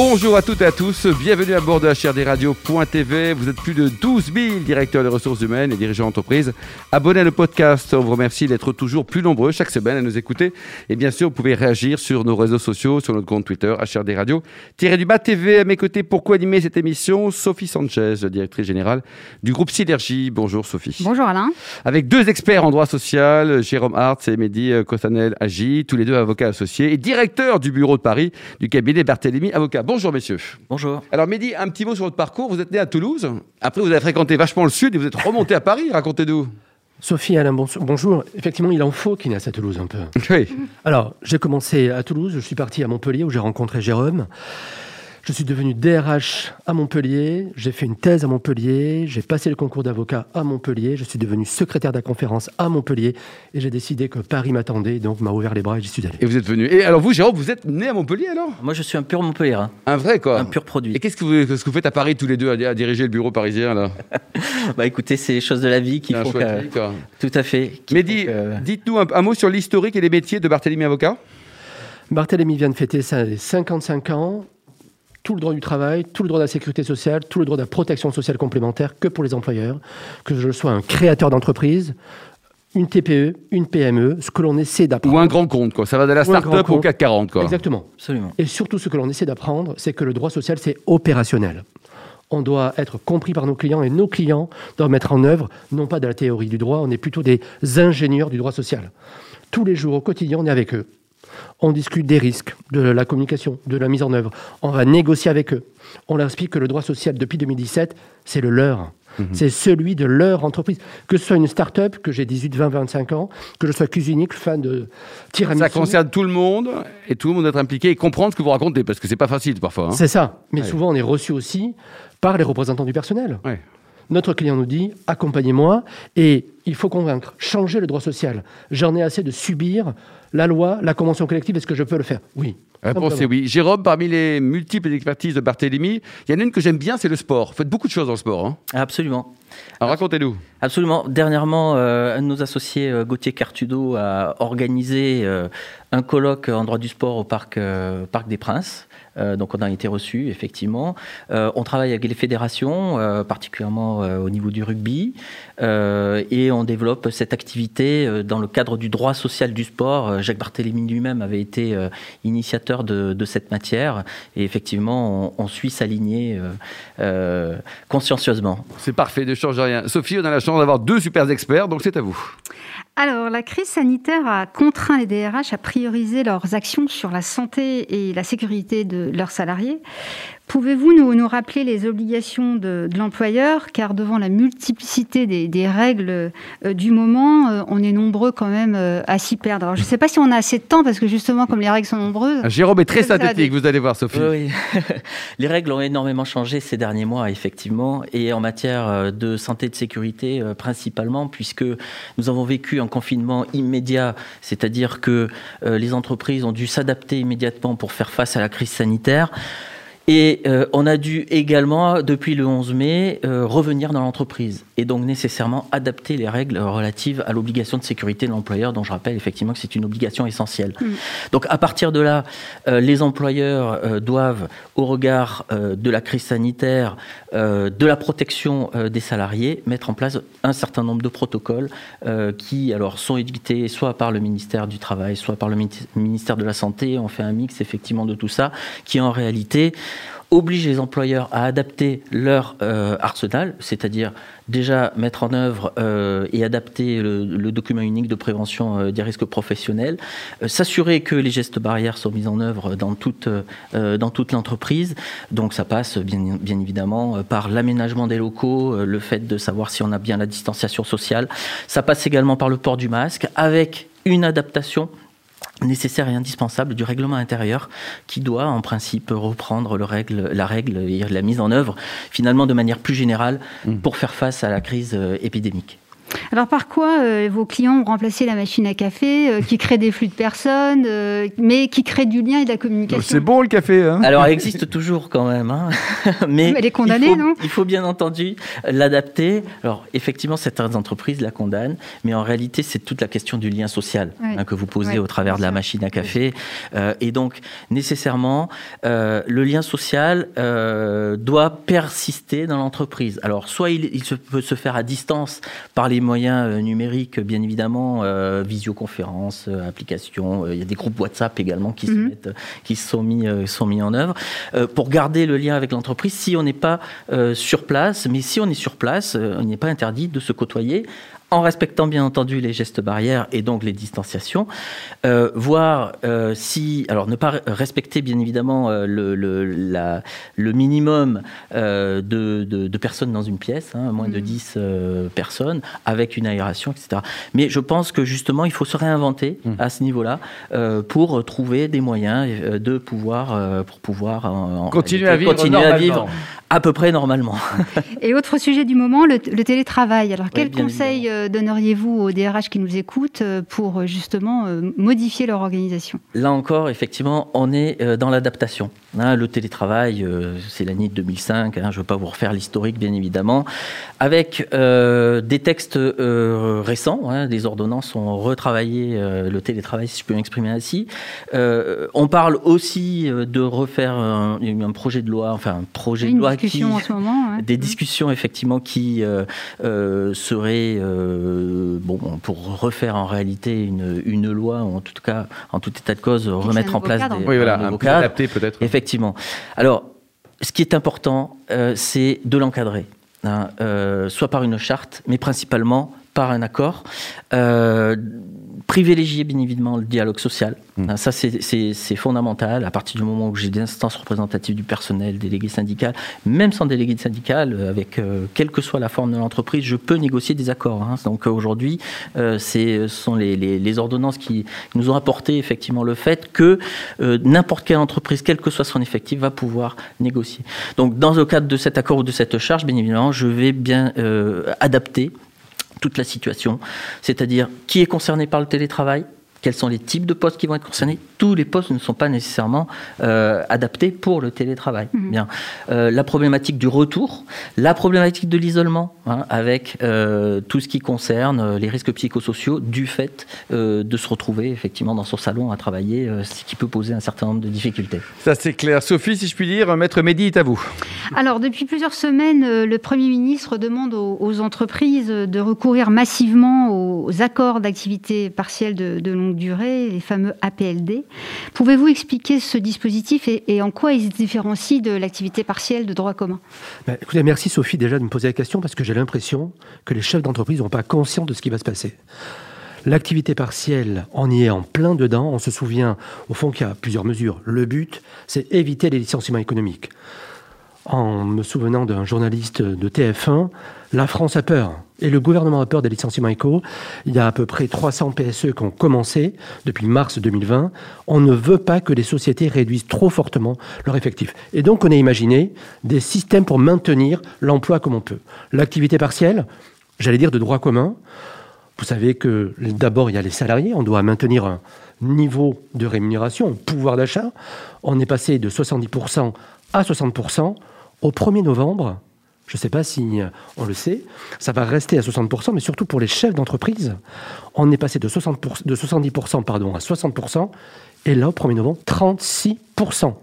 Bonjour à toutes et à tous, bienvenue à bord de HRDRadio.tv. Vous êtes plus de 12 000 directeurs des ressources humaines et dirigeants d'entreprise. Abonnez à podcast, on vous remercie d'être toujours plus nombreux chaque semaine à nous écouter. Et bien sûr, vous pouvez réagir sur nos réseaux sociaux, sur notre compte Twitter, HRDRadio. du bas TV, à mes côtés, pour co-animer cette émission, Sophie Sanchez, directrice générale du groupe Synergie. Bonjour Sophie. Bonjour Alain. Avec deux experts en droit social, Jérôme Hart et Mehdi Costanel Agi, tous les deux avocats associés et directeurs du bureau de Paris du cabinet Barthélémy Avocat. Bonjour messieurs. Bonjour. Alors Mehdi, un petit mot sur votre parcours. Vous êtes né à Toulouse. Après, vous avez fréquenté vachement le sud et vous êtes remonté à Paris. Racontez-nous. Sophie, Alain, bonjour. Effectivement, il en faut qu'il naisse à Toulouse un peu. Oui. Alors, j'ai commencé à Toulouse, je suis parti à Montpellier où j'ai rencontré Jérôme. Je suis devenu DRH à Montpellier, j'ai fait une thèse à Montpellier, j'ai passé le concours d'avocat à Montpellier, je suis devenu secrétaire de la conférence à Montpellier et j'ai décidé que Paris m'attendait, donc m'a ouvert les bras et j'y suis allé. Et vous êtes venu. Et alors vous, Jérôme, vous êtes né à Montpellier alors? Moi, je suis un pur Montpellier. Hein. Un vrai quoi Un pur produit. Et qu'est-ce que vous, que vous faites à Paris tous les deux à, diriger le bureau parisien là? Bah écoutez, c'est les choses de la vie qui font que... Tout à fait. Mais dites-nous un, mot sur l'historique et les métiers de Barthélemy Avocat. Barthélemy vient de fêter ses 55 ans tout le droit du travail, tout le droit de la sécurité sociale, tout le droit de la protection sociale complémentaire que pour les employeurs, que je sois un créateur d'entreprise, une TPE, une PME, ce que l'on essaie d'apprendre. Ou un grand compte, quoi. Ça va de la start-up au CAC 40, quoi. Exactement. Absolument. Et surtout, ce que l'on essaie d'apprendre, c'est que le droit social, c'est opérationnel. On doit être compris par nos clients et nos clients doivent mettre en œuvre, non pas de la théorie du droit, on est plutôt des ingénieurs du droit social. Tous les jours, au quotidien, on est avec eux on discute des risques, de la communication, de la mise en œuvre. On va négocier avec eux. On leur explique que le droit social, depuis 2017, c'est le leur. Mhm. C'est celui de leur entreprise. Que ce soit une start-up, que j'ai 18, 20, 25 ans, que je sois cuisinique, fan de tiramisu. Ça concerne tout le monde et tout le monde doit être impliqué et comprendre ce que vous racontez parce que c'est pas facile parfois. Hein. C'est ça. Mais souvent, on est reçu aussi par les représentants du personnel. Notre client nous dit accompagnez-moi et il faut convaincre, changer le droit social. J'en ai assez de subir la loi, la convention collective, est-ce que je peux le faire Oui. Réponse est oui. Jérôme, parmi les multiples expertises de Barthélémy, il y en a une que j'aime bien, c'est le sport. Vous faites beaucoup de choses dans le sport. Hein. Absolument. Alors racontez-nous. Absolument. Dernièrement, euh, un de nos associés, euh, Gauthier Cartudo, a organisé euh, un colloque en droit du sport au Parc, Parc des Princes. Euh, donc on a été reçu, effectivement. Euh, on travaille avec les fédérations, euh, particulièrement au niveau du rugby, et on développe cette activité dans le cadre du droit social du sport. Jacques Barthélémy lui-même avait été initiateur de, cette matière, et effectivement, on, suit sa consciencieusement. C'est parfait, ne change rien. Sophie, on a la chance d'avoir deux super experts, donc c'est à vous. Alors, la crise sanitaire a contraint les DRH à prioriser leurs actions sur la santé et la sécurité de leurs salariés. Pouvez-vous nous, nous, rappeler les obligations de, l'employeur? Car devant la multiplicité des, règles euh, du moment, euh, on est nombreux quand même euh, à s'y perdre. Alors, je ne sais pas si on a assez de temps, parce que justement, comme les règles sont nombreuses... Ah, Jérôme est très synthétique, vous allez voir, Sophie. Oui, les règles ont énormément changé ces derniers mois, effectivement, et en matière de santé et de sécurité principalement, puisque nous avons vécu un confinement immédiat, c'est-à-dire que les entreprises ont dû s'adapter immédiatement pour faire face à la crise sanitaire. Et euh, on a dû également, depuis le 11 mai, euh, revenir dans l'entreprise et donc nécessairement adapter les règles relatives à l'obligation de sécurité de l'employeur, dont je rappelle effectivement que c'est une obligation essentielle. Mm. Donc à partir de là, euh, les employeurs doivent, au regard de la crise sanitaire, de la protection des salariés, mettre en place un certain nombre de protocoles qui alors sont édictés soit par le ministère du Travail, soit par le ministère de la Santé. On fait un mix effectivement de tout ça, qui en réalité oblige les employeurs à adapter leur euh, arsenal, c'est-à-dire déjà mettre en œuvre euh, et adapter le, document unique de prévention euh, des risques professionnels, s'assurer que les gestes barrières sont mis en œuvre dans toute, l'entreprise. Donc ça passe bien évidemment par l'aménagement des locaux, le fait de savoir si on a bien la distanciation sociale. Ça passe également par le port du masque avec une adaptation nécessaire et indispensable du règlement intérieur qui doit en principe reprendre le règle, la règle et la mise en œuvre finalement de manière plus générale mmh. pour faire face à la crise euh, épidémique. Alors par quoi euh, vos clients ont remplacé la machine à café, euh, qui crée des flux de personnes, euh, mais qui crée du lien et de la communication? C'est bon le café, hein? Alors, elle existe toujours quand même, hein. mais Elle est condamnée, il faut, non? Il faut bien entendu l'adapter. Alors, effectivement, certaines entreprises la condamnent, mais en réalité, c'est toute la question du lien social hein, que vous posez au travers de la machine à café. Euh, et donc, nécessairement, euh, le lien social euh, doit persister dans l'entreprise. Alors, soit il, il se peut se faire à distance par les moyens euh, numériques, bien évidemment, euh, visioconférence, euh, applications. euh, il y a des groupes WhatsApp également qui, se, Mhm. mettent, qui sont, mis, sont mis en œuvre pour garder le lien avec l'entreprise si on n'est pas sur place. Mais si on est sur place, on n'est pas interdit de se côtoyer en respectant bien entendu les gestes barrières et donc les distanciations, euh, voir euh, si, alors ne pas respecter bien évidemment euh, le, le, la- le minimum euh, de, de- de personnes dans une pièce, hein, moins de Mhm. 10 euh, personnes, avec une aération, etc. Mais je pense que justement, il faut se réinventer Mhm. à ce niveau-là euh, pour trouver des moyens de pouvoir, euh, pour pouvoir en- en Continuer réalité, à vivre continuer à normalement. vivre à peu près normalement. Et autre sujet du moment, le, le télétravail. Alors, quels bien conseils donneriez-vous aux DRH qui nous écoutent euh, pour euh, justement euh, modifier leur organisation? Là encore, effectivement, on est euh, dans l'adaptation. Hein, le télétravail, euh, c'est l'année de 2005, hein, je ne veux pas vous refaire l'historique, bien évidemment, avec euh, des textes euh, récents, hein, des ordonnances ont retravaillé euh, le télétravail, si je peux m'exprimer ainsi. Euh, on parle aussi euh, de refaire un, un projet de loi, enfin un projet Une de loi qui, en ce moment. ouais. des discussions effectivement qui euh, euh, seraient euh, bon pour refaire en réalité une, une loi ou en tout cas en tout état de cause remettre en place cadre. des Oui, voilà, un un peu adapté peut-être. Effectivement. Alors, ce qui est important, euh, c'est de l'encadrer, hein, euh, soit par une charte, mais principalement par un accord. Euh, privilégier bien évidemment le dialogue social. Mm. Hein, ça, c'est- fondamental. À partir du moment où j'ai des instances représentatives du personnel, délégué syndical, même sans délégué syndical, euh, avec euh, quelle que soit la forme de l'entreprise, je peux négocier des accords. hein. Donc aujourd'hui, euh, ce sont les, les- les ordonnances qui nous ont apporté effectivement le fait que euh, n'importe quelle entreprise, quel que soit son effectif, va pouvoir négocier. Donc dans le cadre de cet accord ou de cette charge, bien évidemment, je vais bien adapter toute la situation, c'est-à-dire qui est concerné par le télétravail, quels sont les types de postes qui vont être concernés. Tous les postes ne sont pas nécessairement euh, adaptés pour le télétravail. Mhm. Bien, Euh, la problématique du retour, la problématique de l'isolement, hein, avec euh, tout ce qui concerne les risques psychosociaux du fait euh, de se retrouver effectivement dans son salon à travailler, euh, ce qui peut poser un certain nombre de difficultés. Ça c'est clair. Sophie, si je puis dire, Maître Mehdi est à vous. Alors, depuis plusieurs semaines, le Premier ministre demande aux, aux entreprises de recourir massivement aux, aux accords d'activité partielle de, de longue durée, les fameux APLD. Pouvez-vous expliquer ce dispositif et, en quoi il se différencie de l'activité partielle de droit commun? Ben, écoutez, merci Sophie déjà de me poser la question parce que j'ai l'impression que les chefs d'entreprise n'ont pas conscience de ce qui va se passer. L'activité partielle, on y est en plein dedans. On se souvient au fond qu'il y a plusieurs mesures. Le but, c'est éviter les licenciements économiques. En me souvenant d'un journaliste de TF1, la France a peur et le gouvernement a peur des licenciements éco. Il y a à peu près 300 PSE qui ont commencé depuis mars 2020. On ne veut pas que les sociétés réduisent trop fortement leur effectif. Et donc on a imaginé des systèmes pour maintenir l'emploi comme on peut. L'activité partielle, j'allais dire de droit commun. Vous savez que d'abord il y a les salariés, on doit maintenir un niveau de rémunération, un pouvoir d'achat. On est passé de 70% à 60%. Au 1er novembre, je ne sais pas si on le sait, ça va rester à 60%, mais surtout pour les chefs d'entreprise, on est passé de, 60%, de 70% pardon, à 60%, et là, au 1er novembre, 36%.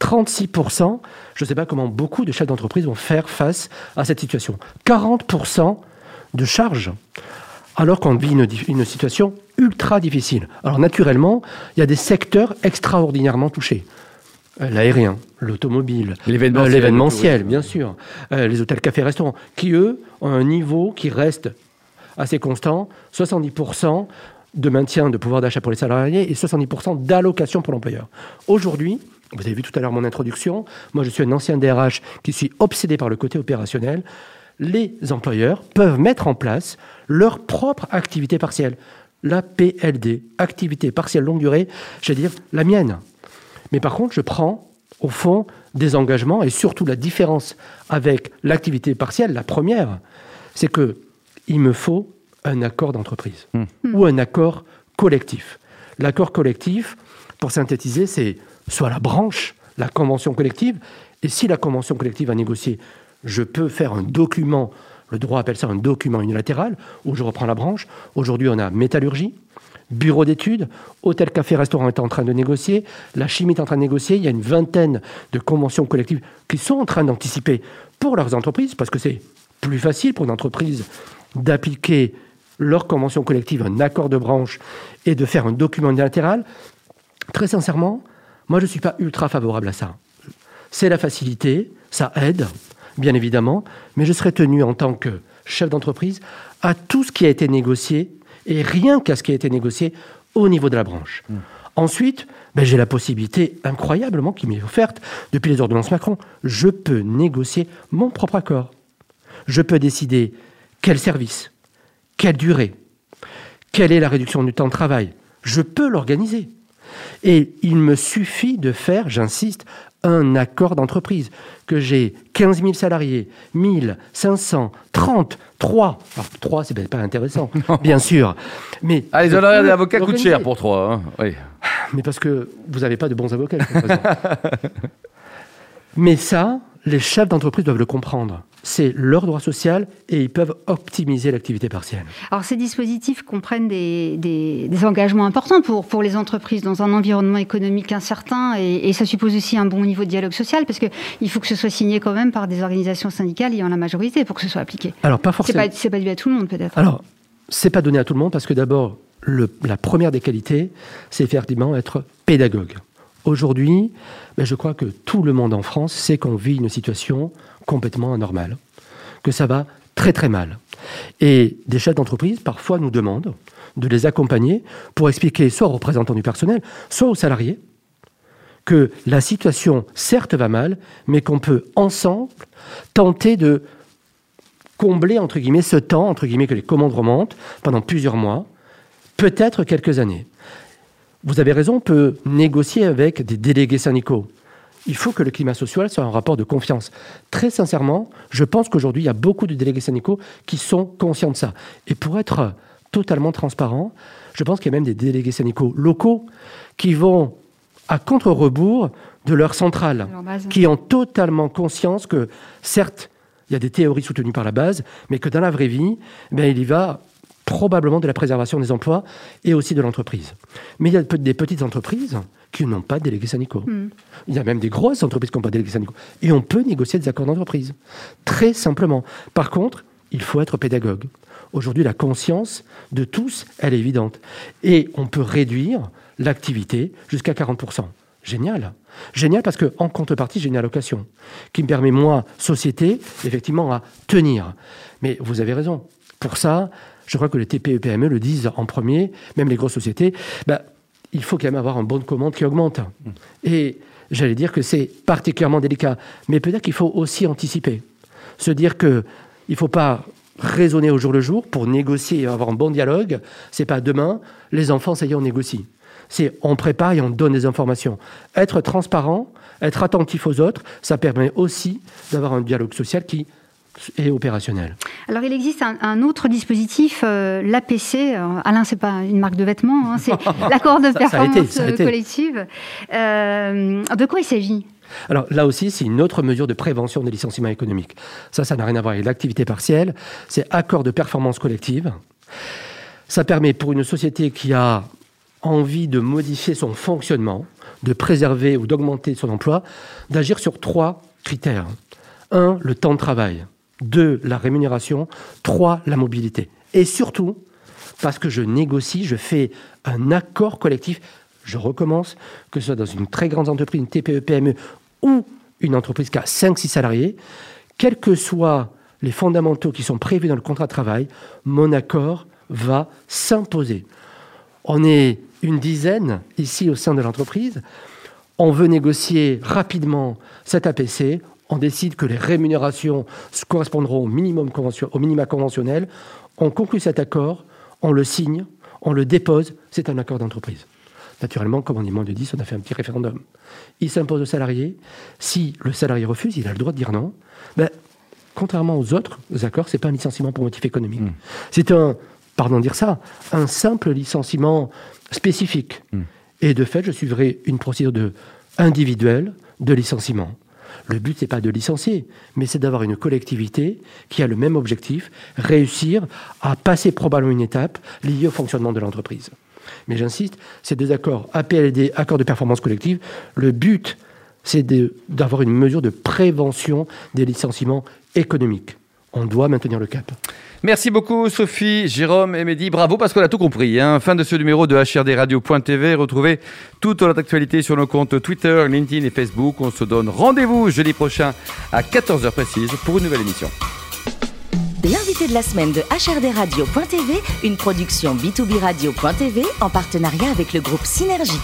36%, je ne sais pas comment beaucoup de chefs d'entreprise vont faire face à cette situation. 40% de charges, alors qu'on vit une, une situation ultra difficile. Alors naturellement, il y a des secteurs extraordinairement touchés. L'aérien, l'automobile, L'événementiel, euh, l'événementiel, bien sûr, euh, les hôtels, cafés, restaurants, qui eux ont un niveau qui reste assez constant, 70% de maintien de pouvoir d'achat pour les salariés et 70% d'allocation pour l'employeur. Aujourd'hui, vous avez vu tout à l'heure mon introduction, moi je suis un ancien DRH qui suis obsédé par le côté opérationnel, les employeurs peuvent mettre en place leur propre activité partielle. La PLD, activité partielle longue durée, je veux dire la mienne. Mais par contre, je prends au fond des engagements et surtout la différence avec l'activité partielle, la première, c'est que il me faut un accord d'entreprise ou un accord collectif. L'accord collectif, pour synthétiser, c'est soit la branche, la convention collective, et si la convention collective a négocié, je peux faire un document, le droit appelle ça un document unilatéral, où je reprends la branche. Aujourd'hui, on a métallurgie, bureau d'études, hôtel, café, restaurant est en train de négocier, la chimie est en train de négocier, il y a une vingtaine de conventions collectives qui sont en train d'anticiper pour leurs entreprises, parce que c'est plus facile pour une entreprise d'appliquer leur convention collective, un accord de branche, et de faire un document unilatéral. Très sincèrement, moi je ne suis pas ultra favorable à ça. C'est la facilité, ça aide, bien évidemment, mais je serais tenu en tant que chef d'entreprise à tout ce qui a été négocié et rien qu'à ce qui a été négocié au niveau de la branche. Mmh. Ensuite, ben, j'ai la possibilité incroyablement qui m'est offerte depuis les ordonnances Macron. Je peux négocier mon propre accord. Je peux décider quel service, quelle durée, quelle est la réduction du temps de travail. Je peux l'organiser. Et il me suffit de faire, j'insiste, un accord d'entreprise, que j'ai 15 000 salariés, 1000, 500, 30, 3. Alors 3, c'est pas intéressant, bien sûr. Mais ah, les honoraires d'avocat coûtent cher pour 3. Hein. Oui. Mais parce que vous n'avez pas de bons avocats. Mais ça, les chefs d'entreprise doivent le comprendre c'est leur droit social et ils peuvent optimiser l'activité partielle. Alors ces dispositifs comprennent des, engagements importants pour, pour les entreprises dans un environnement économique incertain et, ça suppose aussi un bon niveau de dialogue social parce qu'il faut que ce soit signé quand même par des organisations syndicales ayant la majorité pour que ce soit appliqué. Alors pas forcément. C'est pas, pas donné à tout le monde peut-être. Alors c'est pas donné à tout le monde parce que d'abord la première des qualités c'est effectivement être pédagogue. Aujourd'hui, ben, je crois que tout le monde en France sait qu'on vit une situation complètement anormal, que ça va très très mal. Et des chefs d'entreprise, parfois, nous demandent de les accompagner pour expliquer soit aux représentants du personnel, soit aux salariés, que la situation, certes, va mal, mais qu'on peut ensemble tenter de combler, ce temps, entre guillemets, que les commandes remontent pendant plusieurs mois, peut-être quelques années. Vous avez raison, on peut négocier avec des délégués syndicaux il faut que le climat social soit un rapport de confiance. Très sincèrement, je pense qu'aujourd'hui, il y a beaucoup de délégués syndicaux qui sont conscients de ça. Et pour être totalement transparent, je pense qu'il y a même des délégués syndicaux locaux qui vont à contre-rebours de leur centrale, qui ont totalement conscience que, certes, il y a des théories soutenues par la base, mais que dans la vraie vie, ben, il y va probablement de la préservation des emplois et aussi de l'entreprise. Mais il y a des petites entreprises qui n'ont pas de délégués syndicaux. Hmm. Il y a même des grosses entreprises qui n'ont pas de délégués syndicaux. Et on peut négocier des accords d'entreprise. Très simplement. Par contre, il faut être pédagogue. Aujourd'hui, la conscience de tous, elle est évidente. Et on peut réduire l'activité jusqu'à 40%. Génial. Génial parce qu'en contrepartie, j'ai une allocation qui me permet, moi, société, effectivement, à tenir. Mais vous avez raison. Pour ça, je crois que les TPE PME le disent en premier, même les grosses sociétés, bah, il faut quand même avoir un bon de commande qui augmente. Et j'allais dire que c'est particulièrement délicat. Mais peut-être qu'il faut aussi anticiper. Se dire qu'il ne faut pas raisonner au jour le jour pour négocier et avoir un bon dialogue. C'est pas demain, les enfants, ça y est, on négocie. C'est on prépare et on donne des informations. Être transparent, être attentif aux autres, ça permet aussi d'avoir un dialogue social qui et opérationnel. Alors il existe un, autre dispositif, euh, l'APC. Alain, c'est pas une marque de vêtements, hein, c'est l'accord de performance collective. Euh, de quoi il s'agit? Alors là aussi, c'est une autre mesure de prévention des licenciements économiques. Ça, ça n'a rien à voir avec l'activité partielle. C'est accord de performance collective. Ça permet pour une société qui a envie de modifier son fonctionnement, de préserver ou d'augmenter son emploi, d'agir sur trois critères. Un, le temps de travail. Deux, la rémunération. Trois, la mobilité. Et surtout, parce que je négocie, je fais un accord collectif. Je recommence, que ce soit dans une très grande entreprise, une TPE, PME ou une entreprise qui a 5-6 salariés, quels que soient les fondamentaux qui sont prévus dans le contrat de travail, mon accord va s'imposer. On est une dizaine ici au sein de l'entreprise. On veut négocier rapidement cet APC on décide que les rémunérations correspondront au, minimum au minima conventionnel, on conclut cet accord, on le signe, on le dépose, c'est un accord d'entreprise. Naturellement, comme on est moins de 10, on a fait un petit référendum. Il s'impose au salarié. Si le salarié refuse, il a le droit de dire non. Ben, contrairement aux autres accords, ce n'est pas un licenciement pour motif économique. Hmm. C'est un pardon de dire ça, un simple licenciement spécifique. Hmm. Et de fait, je suivrai une procédure de, individuelle de licenciement. Le but, n'est pas de licencier, mais c'est d'avoir une collectivité qui a le même objectif, réussir à passer probablement une étape liée au fonctionnement de l'entreprise. Mais j'insiste, ces deux accords, APLD, accord de performance collective, le but, c'est d'avoir une mesure de prévention des licenciements économiques. On doit maintenir le cap. Merci beaucoup Sophie, Jérôme et Mehdi. Bravo parce qu'on a tout compris. Hein. Fin de ce numéro de HRDRadio.tv. Retrouvez toute notre actualité sur nos comptes Twitter, LinkedIn et Facebook. On se donne rendez-vous jeudi prochain à 14h précise pour une nouvelle émission. L'invité de la semaine de HRDRadio.tv, une production B2B Radio.tv en partenariat avec le groupe Synergie.